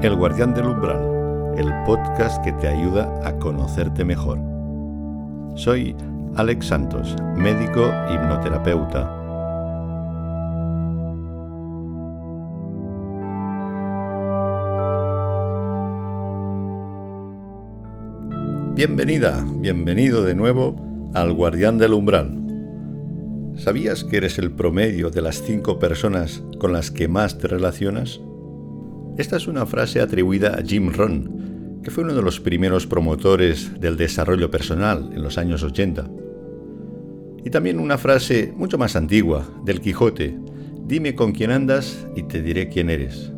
El Guardián del Umbral, el podcast que te ayuda a conocerte mejor. Soy Alex Santos, médico hipnoterapeuta. Bienvenida, bienvenido de nuevo al Guardián del Umbral. ¿Sabías que eres el promedio de las cinco personas con las que más te relacionas? Esta es una frase atribuida a Jim Rohn, que fue uno de los primeros promotores del desarrollo personal en los años 80. Y también una frase mucho más antigua, del Quijote, dime con quién andas y te diré quién eres.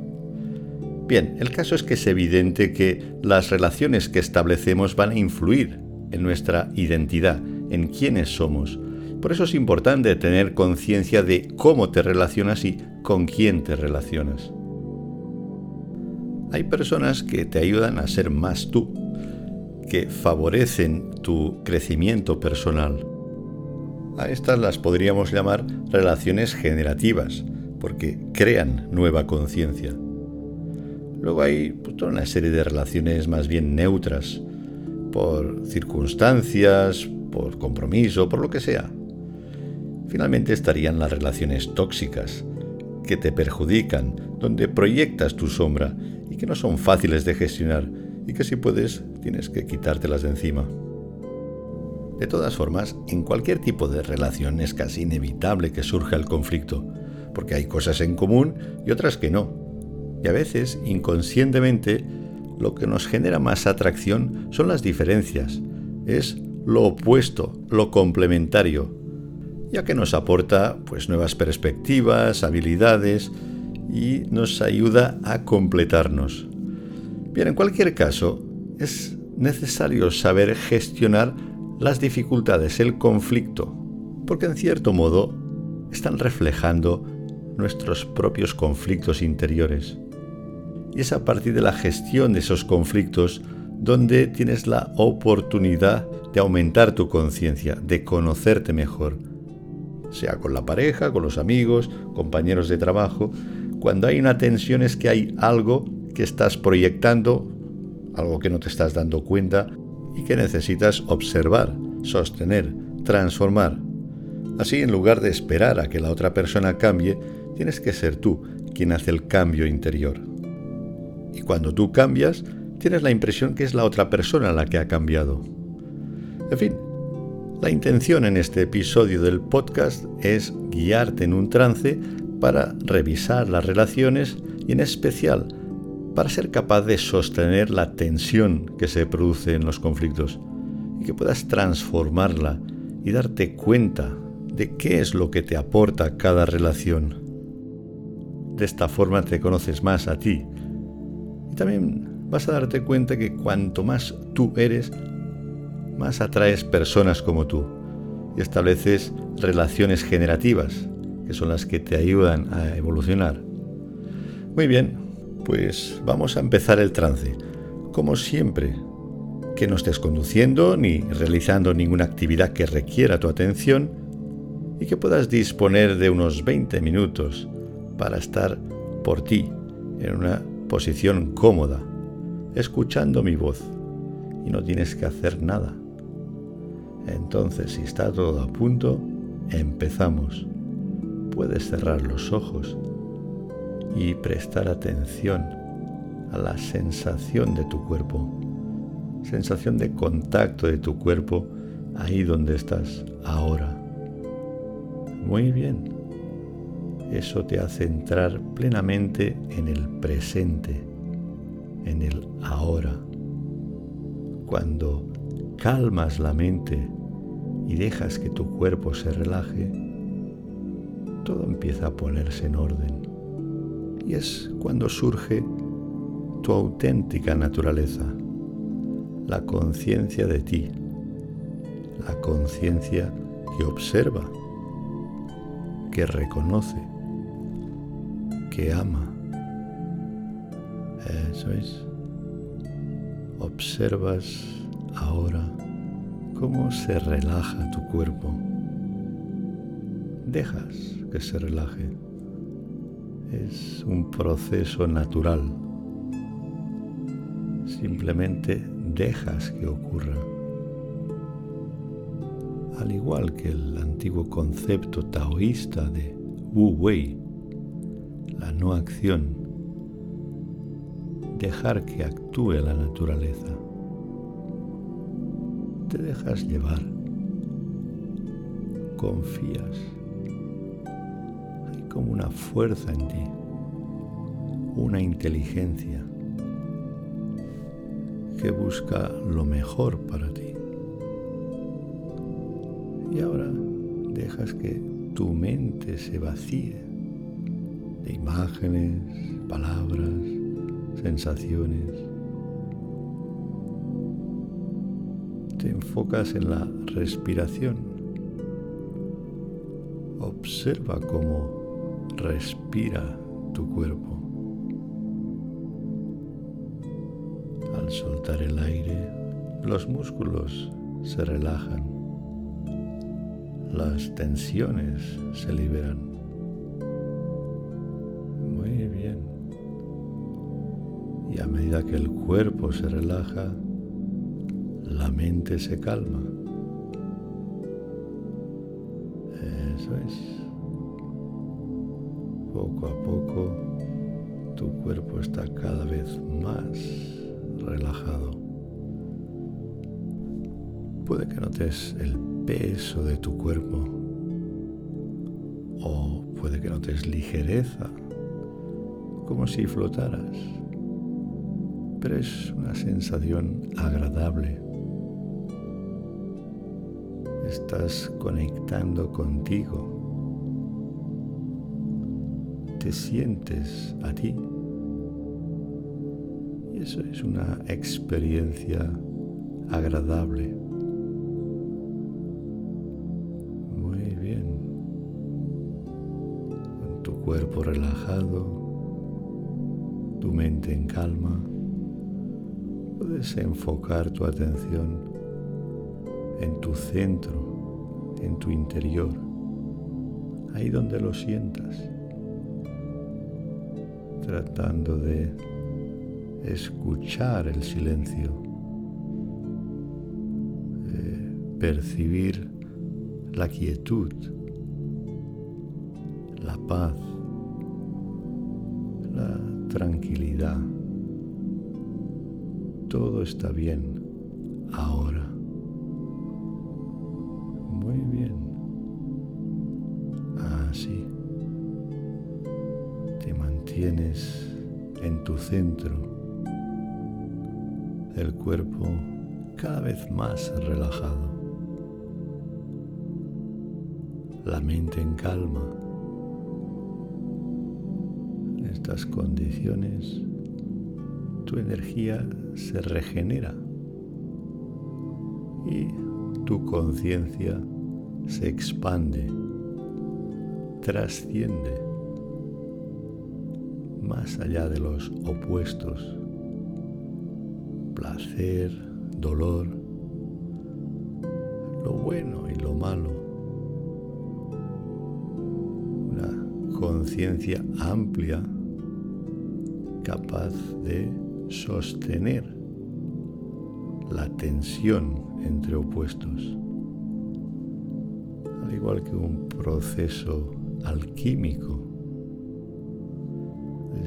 Bien, el caso es que es evidente que las relaciones que establecemos van a influir en nuestra identidad, en quiénes somos. Por eso es importante tener conciencia de cómo te relacionas y con quién te relacionas. Hay personas que te ayudan a ser más tú, que favorecen tu crecimiento personal. A estas las podríamos llamar relaciones generativas, porque crean nueva conciencia. Luego hay pues, toda una serie de relaciones más bien neutras, por circunstancias, por compromiso, por lo que sea. Finalmente estarían las relaciones tóxicas, que te perjudican, donde proyectas tu sombra y que no son fáciles de gestionar y que si puedes tienes que quitártelas de encima. De todas formas, en cualquier tipo de relación es casi inevitable que surja el conflicto, porque hay cosas en común y otras que no. Y a veces, inconscientemente, lo que nos genera más atracción son las diferencias, es lo opuesto, lo complementario, ya que nos aporta pues nuevas perspectivas, habilidades y nos ayuda a completarnos. Bien, en cualquier caso, es necesario saber gestionar las dificultades, el conflicto, porque en cierto modo están reflejando nuestros propios conflictos interiores. Y es a partir de la gestión de esos conflictos donde tienes la oportunidad de aumentar tu conciencia, de conocerte mejor, sea con la pareja, con los amigos, compañeros de trabajo. Cuando hay una tensión es que hay algo que estás proyectando, algo que no te estás dando cuenta y que necesitas observar, sostener, transformar. Así, en lugar de esperar a que la otra persona cambie, tienes que ser tú quien hace el cambio interior. Y cuando tú cambias, tienes la impresión que es la otra persona la que ha cambiado. En fin, la intención en este episodio del podcast es guiarte en un trance para revisar las relaciones y en especial para ser capaz de sostener la tensión que se produce en los conflictos y que puedas transformarla y darte cuenta de qué es lo que te aporta cada relación. De esta forma te conoces más a ti y también vas a darte cuenta que cuanto más tú eres, más atraes personas como tú y estableces relaciones generativas, que son las que te ayudan a evolucionar. Muy bien, pues vamos a empezar el trance. Como siempre, que no estés conduciendo ni realizando ninguna actividad que requiera tu atención y que puedas disponer de unos 20 minutos para estar por ti en una posición cómoda, escuchando mi voz y no tienes que hacer nada. Entonces, si está todo a punto, empezamos. Puedes cerrar los ojos y prestar atención a la sensación de tu cuerpo, sensación de contacto de tu cuerpo ahí donde estás ahora. Muy bien. Eso te hace entrar plenamente en el presente, en el ahora. Cuando calmas la mente y dejas que tu cuerpo se relaje, todo empieza a ponerse en orden. Y es cuando surge tu auténtica naturaleza, la conciencia de ti, la conciencia que observa, que reconoce, que ama. Eso es. Observas ahora cómo se relaja tu cuerpo. Dejas que se relaje. Es un proceso natural. Simplemente dejas que ocurra. Al igual que el antiguo concepto taoísta de Wu Wei, la no acción, dejar que actúe la naturaleza. Te dejas llevar, confías, como una fuerza en ti, una inteligencia que busca lo mejor para ti. Y ahora dejas que tu mente se vacíe de imágenes, palabras, sensaciones. Te enfocas en la respiración. Observa cómo respira tu cuerpo. Al soltar el aire, los músculos se relajan, las tensiones se liberan. Muy bien. Y a medida que el cuerpo se relaja, la mente se calma. Eso es. Poco a poco tu cuerpo está cada vez más relajado. Puede que notes el peso de tu cuerpo o puede que notes ligereza, como si flotaras. Pero es una sensación agradable. Estás conectando contigo. Te sientes a ti eso es una experiencia agradable. Muy bien. Con tu cuerpo relajado, tu mente en calma, puedes enfocar tu atención en tu centro, en tu interior, ahí donde lo sientas, tratando de escuchar el silencio, eh, percibir la quietud, la paz, la tranquilidad. Todo está bien ahora. Muy bien. Te mantienes en tu centro el cuerpo cada vez más relajado, la mente en calma. En estas condiciones tu energía se regenera y tu conciencia se expande, trasciende más allá de los opuestos placer, dolor, lo bueno y lo malo. Una conciencia amplia capaz de sostener la tensión entre opuestos, al igual que un proceso alquímico.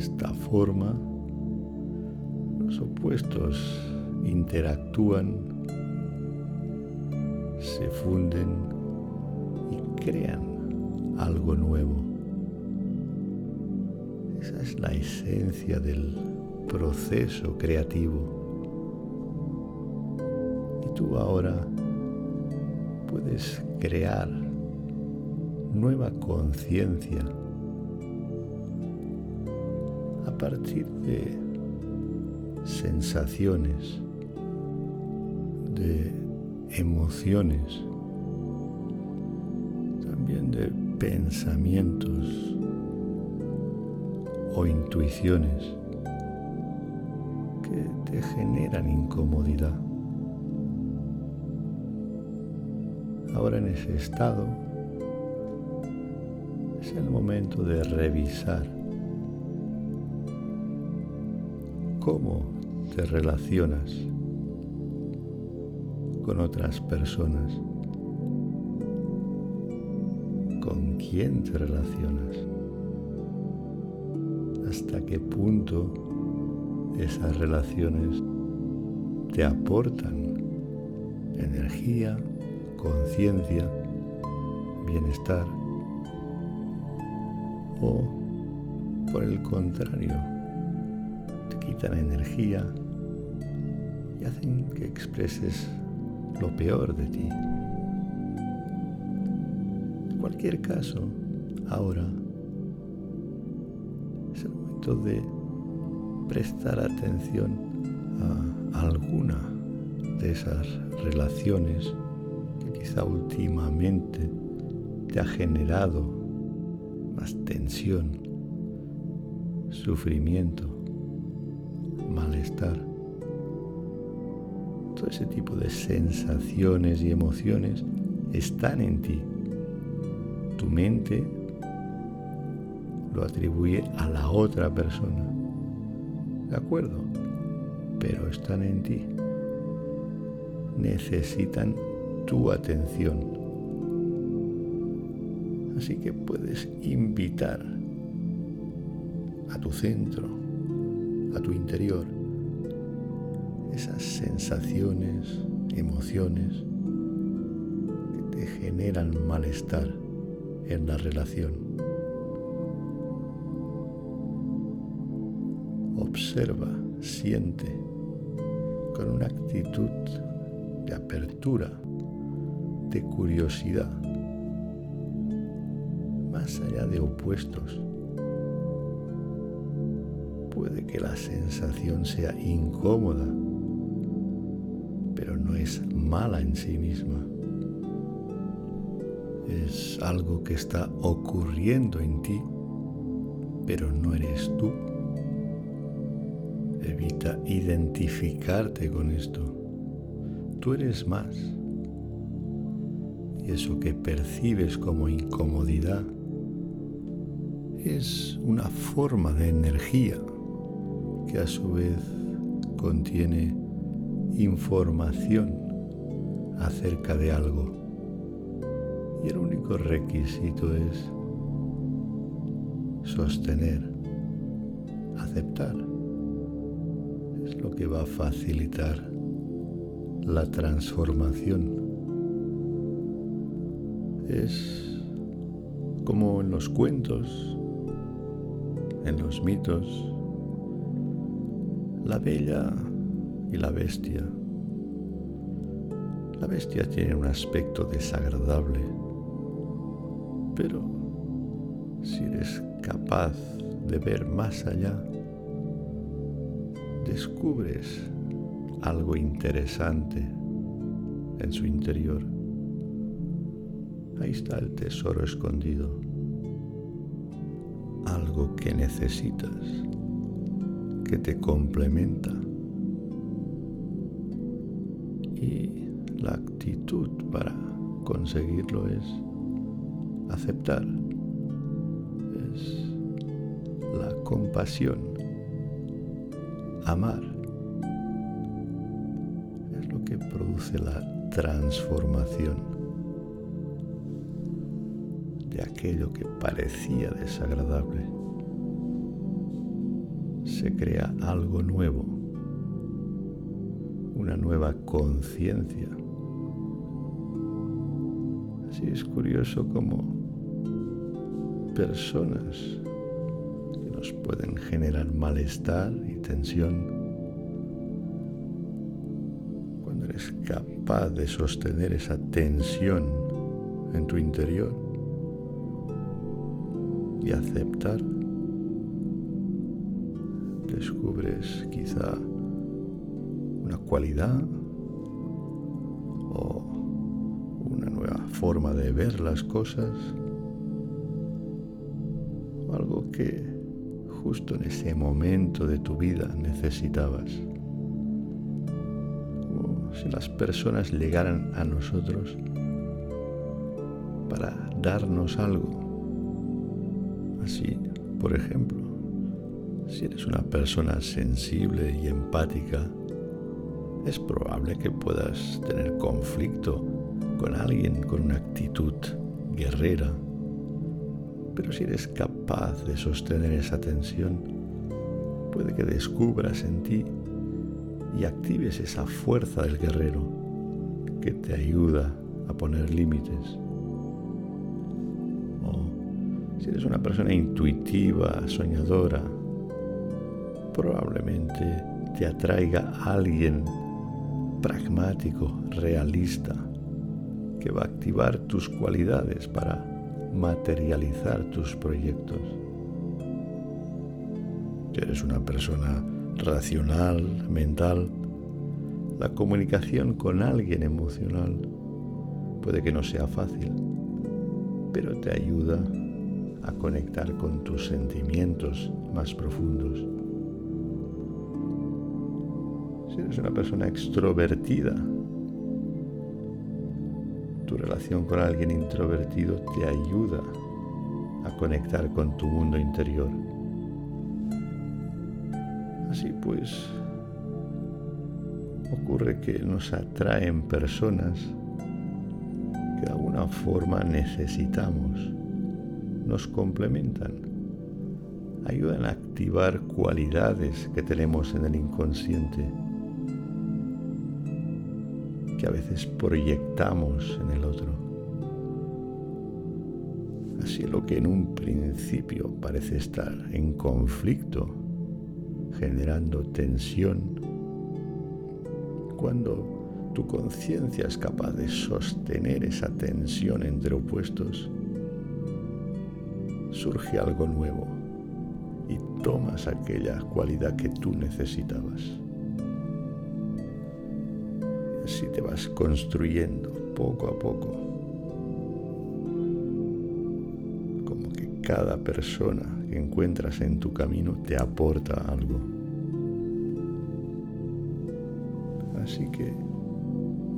Esta forma, los opuestos interactúan, se funden y crean algo nuevo. Esa es la esencia del proceso creativo. Y tú ahora puedes crear nueva conciencia partir de sensaciones, de emociones, también de pensamientos o intuiciones que te generan incomodidad. Ahora en ese estado es el momento de revisar cómo te relacionas con otras personas? ¿Con quién te relacionas? ¿Hasta qué punto esas relaciones te aportan energía, conciencia, bienestar? ¿O por el contrario, quitan energía y hacen que expreses lo peor de ti? En cualquier caso, ahora es el momento de prestar atención a alguna de esas relaciones que quizá últimamente te ha generado más tensión, sufrimiento, Todo ese tipo de sensaciones y emociones están en ti. Tu mente lo atribuye a la otra persona. ¿De acuerdo? Pero están en ti. Necesitan tu atención. Así que puedes invitar a tu centro, a tu interior, esas sensaciones, emociones que te generan malestar en la relación. Observa, siente con una actitud de apertura, de curiosidad, más allá de opuestos. Puede que la sensación sea incómoda, pero no es mala en sí misma. Es algo que está ocurriendo en ti, pero no eres tú. Evita identificarte con esto. Tú eres más. Y eso que percibes como incomodidad es una forma de energía que a su vez contiene información acerca de algo. Y el único requisito es sostener, aceptar. Es lo que va a facilitar la transformación. Es como en los cuentos, en los mitos, la bella y la bestia. La bestia tiene un aspecto desagradable, pero si eres capaz de ver más allá, descubres algo interesante en su interior. Ahí está el tesoro escondido, algo que necesitas, que te complementa. Y la actitud para conseguirlo es aceptar, es la compasión, amar. Es lo que produce la transformación de aquello que parecía desagradable. Se crea algo nuevo, nueva conciencia. Así es curioso como personas que nos pueden generar malestar y tensión, cuando eres capaz de sostener esa tensión en tu interior y aceptar, descubres quizá o una nueva forma de ver las cosas, o algo que justo en ese momento de tu vida necesitabas. Como si las personas llegaran a nosotros para darnos algo. Así, por ejemplo, Si eres una persona sensible y empática, es probable que puedas tener conflicto con alguien con una actitud guerrera. Pero si eres capaz de sostener esa tensión, puede que descubras en ti y actives esa fuerza del guerrero que te ayuda a poner límites. O si eres una persona intuitiva, soñadora, probablemente te atraiga a alguien pragmático, realista, que va a activar tus cualidades para materializar tus proyectos. Si eres una persona racional, mental, la comunicación con alguien emocional puede que no sea fácil, pero te ayuda a conectar con tus sentimientos más profundos. Si eres una persona extrovertida, tu relación con alguien introvertido te ayuda a conectar con tu mundo interior. Así pues, ocurre que nos atraen personas que de alguna forma necesitamos, nos complementan, ayudan a activar cualidades que tenemos en el inconsciente que a veces proyectamos en el otro. Así lo que en un principio parece estar en conflicto, generando tensión, cuando tu conciencia es capaz de sostener esa tensión entre opuestos, surge algo nuevo y tomas aquella cualidad que tú necesitabas así te vas construyendo poco a poco. Como que cada persona que encuentras en tu camino te aporta algo. Así que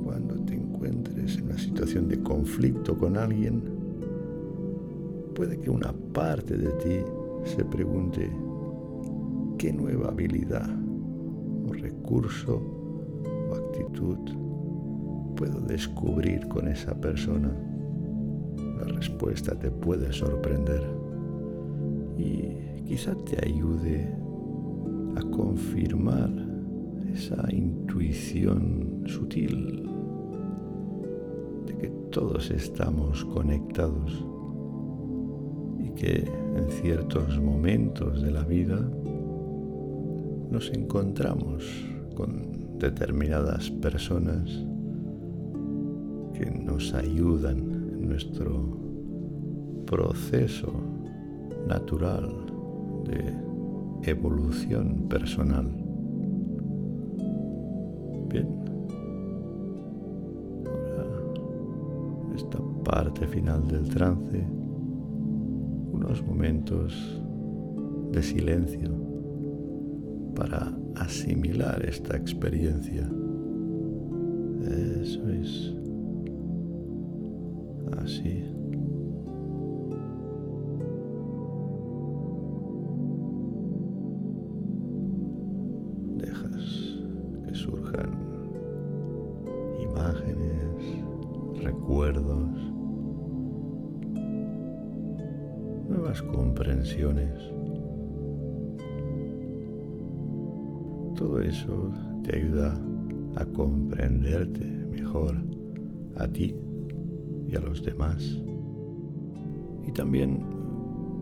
cuando te encuentres en una situación de conflicto con alguien, puede que una parte de ti se pregunte, ¿qué nueva habilidad o recurso puedo descubrir con esa persona? La respuesta te puede sorprender y quizá te ayude a confirmar esa intuición sutil de que todos estamos conectados y que en ciertos momentos de la vida nos encontramos con determinadas personas que nos ayudan en nuestro proceso natural de evolución personal. Bien, ahora esta parte final del trance, unos momentos de silencio para asimilar esta experiencia. Eso es. Así. Te ayuda a comprenderte mejor a ti y a los demás. Y también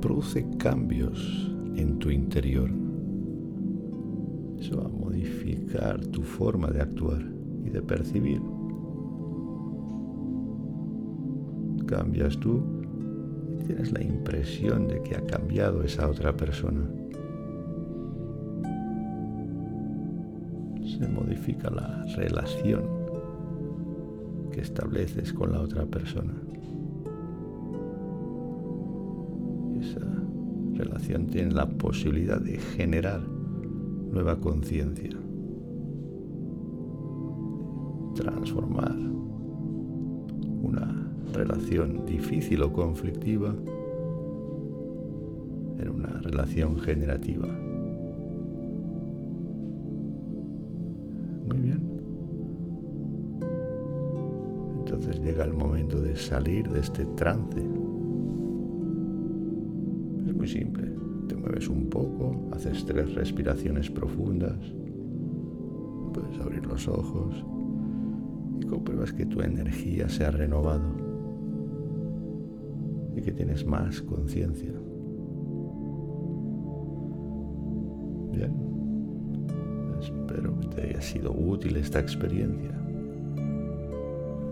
produce cambios en tu interior. Eso va a modificar tu forma de actuar y de percibir. Cambias tú y tienes la impresión de que ha cambiado esa otra persona. Se modifica la relación que estableces con la otra persona. esa relación tiene la posibilidad de generar nueva conciencia, transformar una relación difícil o conflictiva en una relación generativa, Muy bien. Entonces llega el momento de salir de este trance. Es muy simple. Te mueves un poco, haces tres respiraciones profundas, puedes abrir los ojos y compruebas que tu energía se ha renovado y que tienes más conciencia. Sido útil esta experiencia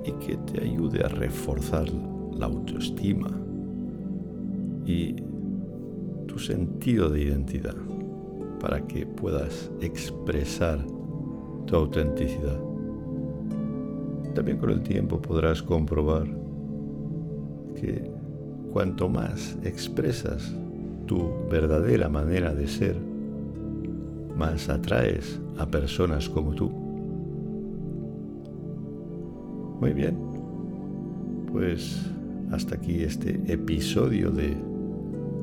y que te ayude a reforzar la autoestima y tu sentido de identidad para que puedas expresar tu autenticidad. También con el tiempo podrás comprobar que cuanto más expresas tu verdadera manera de ser, más atraes a personas como tú. Muy bien, pues hasta aquí este episodio de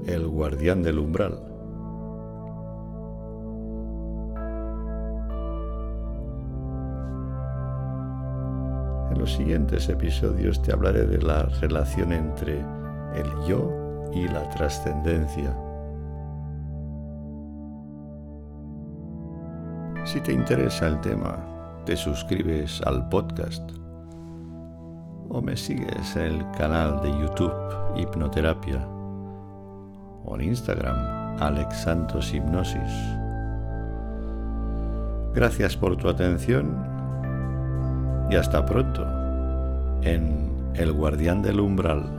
El guardián del umbral. En los siguientes episodios te hablaré de la relación entre el yo y la trascendencia. Si te interesa el tema, te suscribes al podcast o me sigues en el canal de YouTube Hipnoterapia o en Instagram Alex Hipnosis. Gracias por tu atención y hasta pronto en El Guardián del Umbral.